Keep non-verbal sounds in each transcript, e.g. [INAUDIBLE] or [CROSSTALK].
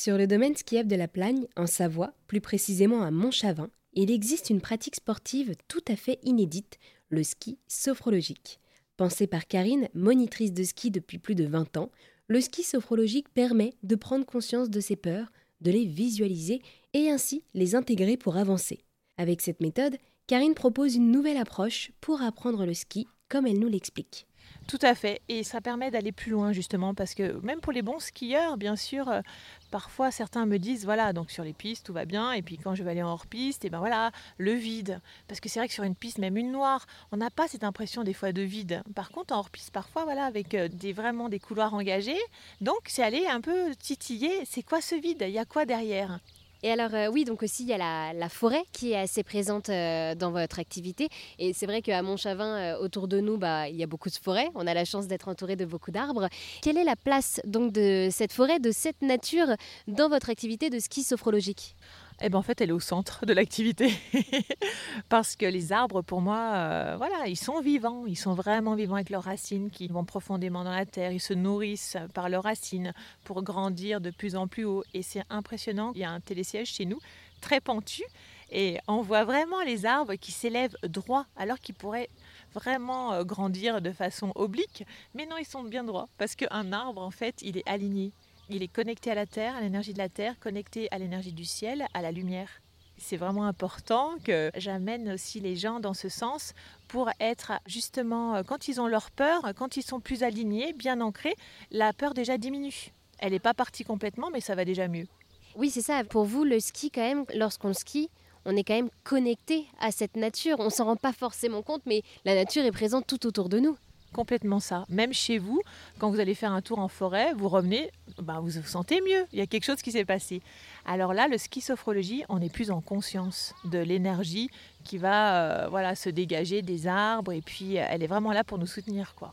Sur le domaine skiable de la Plagne, en Savoie, plus précisément à Montchavin, il existe une pratique sportive tout à fait inédite, le ski sophrologique. Pensé par Karine, monitrice de ski depuis plus de 20 ans, le ski sophrologique permet de prendre conscience de ses peurs, de les visualiser et ainsi les intégrer pour avancer. Avec cette méthode, Karine propose une nouvelle approche pour apprendre le ski comme elle nous l'explique. Tout à fait. Et ça permet d'aller plus loin justement parce que même pour les bons skieurs, bien sûr, euh, parfois certains me disent voilà, donc sur les pistes tout va bien et puis quand je vais aller en hors piste, et ben voilà, le vide. Parce que c'est vrai que sur une piste, même une noire, on n'a pas cette impression des fois de vide. Par contre, en hors piste, parfois voilà, avec euh, des vraiment des couloirs engagés, donc c'est aller un peu titiller. C'est quoi ce vide? Il y a quoi derrière? Et alors euh, oui, donc aussi il y a la, forêt qui est assez présente euh, dans votre activité. Et c'est vrai qu'à Montchavin, euh, autour de nous, bah, il y a beaucoup de forêts. On a la chance d'être entouré de beaucoup d'arbres. Quelle est la place donc de cette forêt, de cette nature dans votre activité de ski sophrologique? Eh ben, en fait, elle est au centre de l'activité. [LAUGHS] Parce que les arbres, pour moi, euh, voilà, ils sont vivants. Ils sont vraiment vivants avec leurs racines qui vont profondément dans la terre. Ils se nourrissent par leurs racines pour grandir de plus en plus haut. Et c'est impressionnant. Il y a un télésiège chez nous, très pentu. Et on voit vraiment les arbres qui s'élèvent droit alors qu'ils pourraient vraiment euh, grandir de façon oblique. Mais non, ils sont bien droits. Parce qu'un arbre, en fait, il est aligné. Il est connecté à la Terre, à l'énergie de la Terre, connecté à l'énergie du ciel, à la lumière. C'est vraiment important que j'amène aussi les gens dans ce sens pour être justement, euh, quand ils ont leur peur, quand ils sont plus alignés, bien ancrés, la peur déjà diminue. Elle n'est pas partie complètement, mais ça va déjà mieux. Oui, c'est ça. Pour vous, le ski, quand même, lorsqu'on skie, on est quand même connecté à cette nature. On s'en rend pas forcément compte, mais la nature est présente tout autour de nous complètement ça. Même chez vous, quand vous allez faire un tour en forêt, vous revenez, bah, vous vous sentez mieux. Il y a quelque chose qui s'est passé. Alors là, le ski sophrologie, on est plus en conscience de l'énergie qui va euh, voilà, se dégager des arbres et puis elle est vraiment là pour nous soutenir. quoi.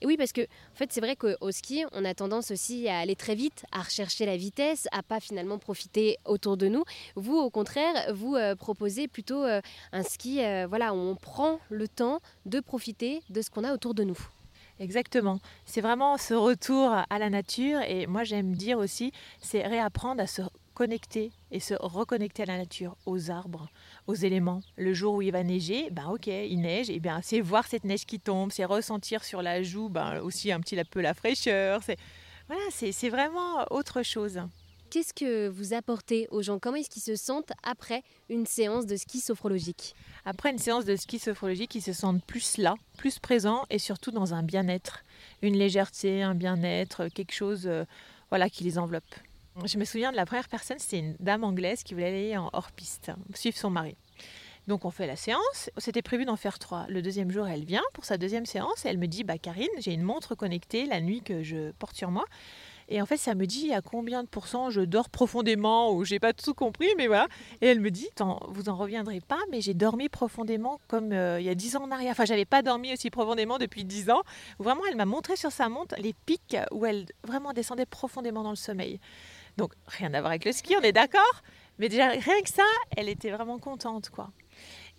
Et oui, parce que en fait, c'est vrai qu'au ski, on a tendance aussi à aller très vite, à rechercher la vitesse, à pas finalement profiter autour de nous. Vous, au contraire, vous euh, proposez plutôt euh, un ski, euh, voilà, où on prend le temps de profiter de ce qu'on a autour de nous. Exactement. C'est vraiment ce retour à la nature. Et moi, j'aime dire aussi, c'est réapprendre à se connecter et se reconnecter à la nature, aux arbres, aux éléments. Le jour où il va neiger, ben ok, il neige, et bien c'est voir cette neige qui tombe, c'est ressentir sur la joue ben, aussi un petit peu la fraîcheur. C'est voilà, c'est vraiment autre chose. Qu'est-ce que vous apportez aux gens? Comment est-ce qu'ils se sentent après une séance de ski sophrologique? Après une séance de ski sophrologique, ils se sentent plus là, plus présents et surtout dans un bien-être, une légèreté, un bien-être, quelque chose euh, voilà, qui les enveloppe. Je me souviens de la première personne, c'était une dame anglaise qui voulait aller en hors-piste, suivre son mari. Donc on fait la séance, c'était prévu d'en faire trois. Le deuxième jour, elle vient pour sa deuxième séance et elle me dit Bah Karine, j'ai une montre connectée la nuit que je porte sur moi. Et en fait, ça me dit à combien de pourcents je dors profondément ou j'ai pas tout compris, mais voilà. Et elle me dit, vous en reviendrez pas, mais j'ai dormi profondément comme euh, il y a dix ans en arrière. Enfin, j'avais pas dormi aussi profondément depuis dix ans. Vraiment, elle m'a montré sur sa montre les pics où elle vraiment descendait profondément dans le sommeil. Donc rien à voir avec le ski, on est d'accord Mais déjà rien que ça, elle était vraiment contente quoi.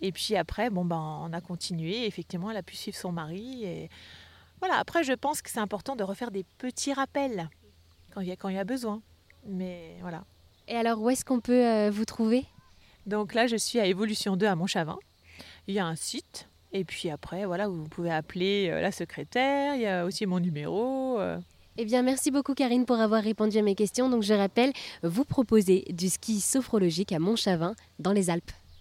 Et puis après, bon ben on a continué. Effectivement, elle a pu suivre son mari et voilà. Après, je pense que c'est important de refaire des petits rappels quand il y a quand il y a besoin. Mais voilà. Et alors, où est-ce qu'on peut euh, vous trouver? Donc là, je suis à Évolution 2 à Montchavin. Il y a un site. Et puis après, voilà, vous pouvez appeler euh, la secrétaire. Il y a aussi mon numéro. Euh. Eh bien, merci beaucoup Karine pour avoir répondu à mes questions. Donc, je rappelle, vous proposez du ski sophrologique à Montchavin, dans les Alpes.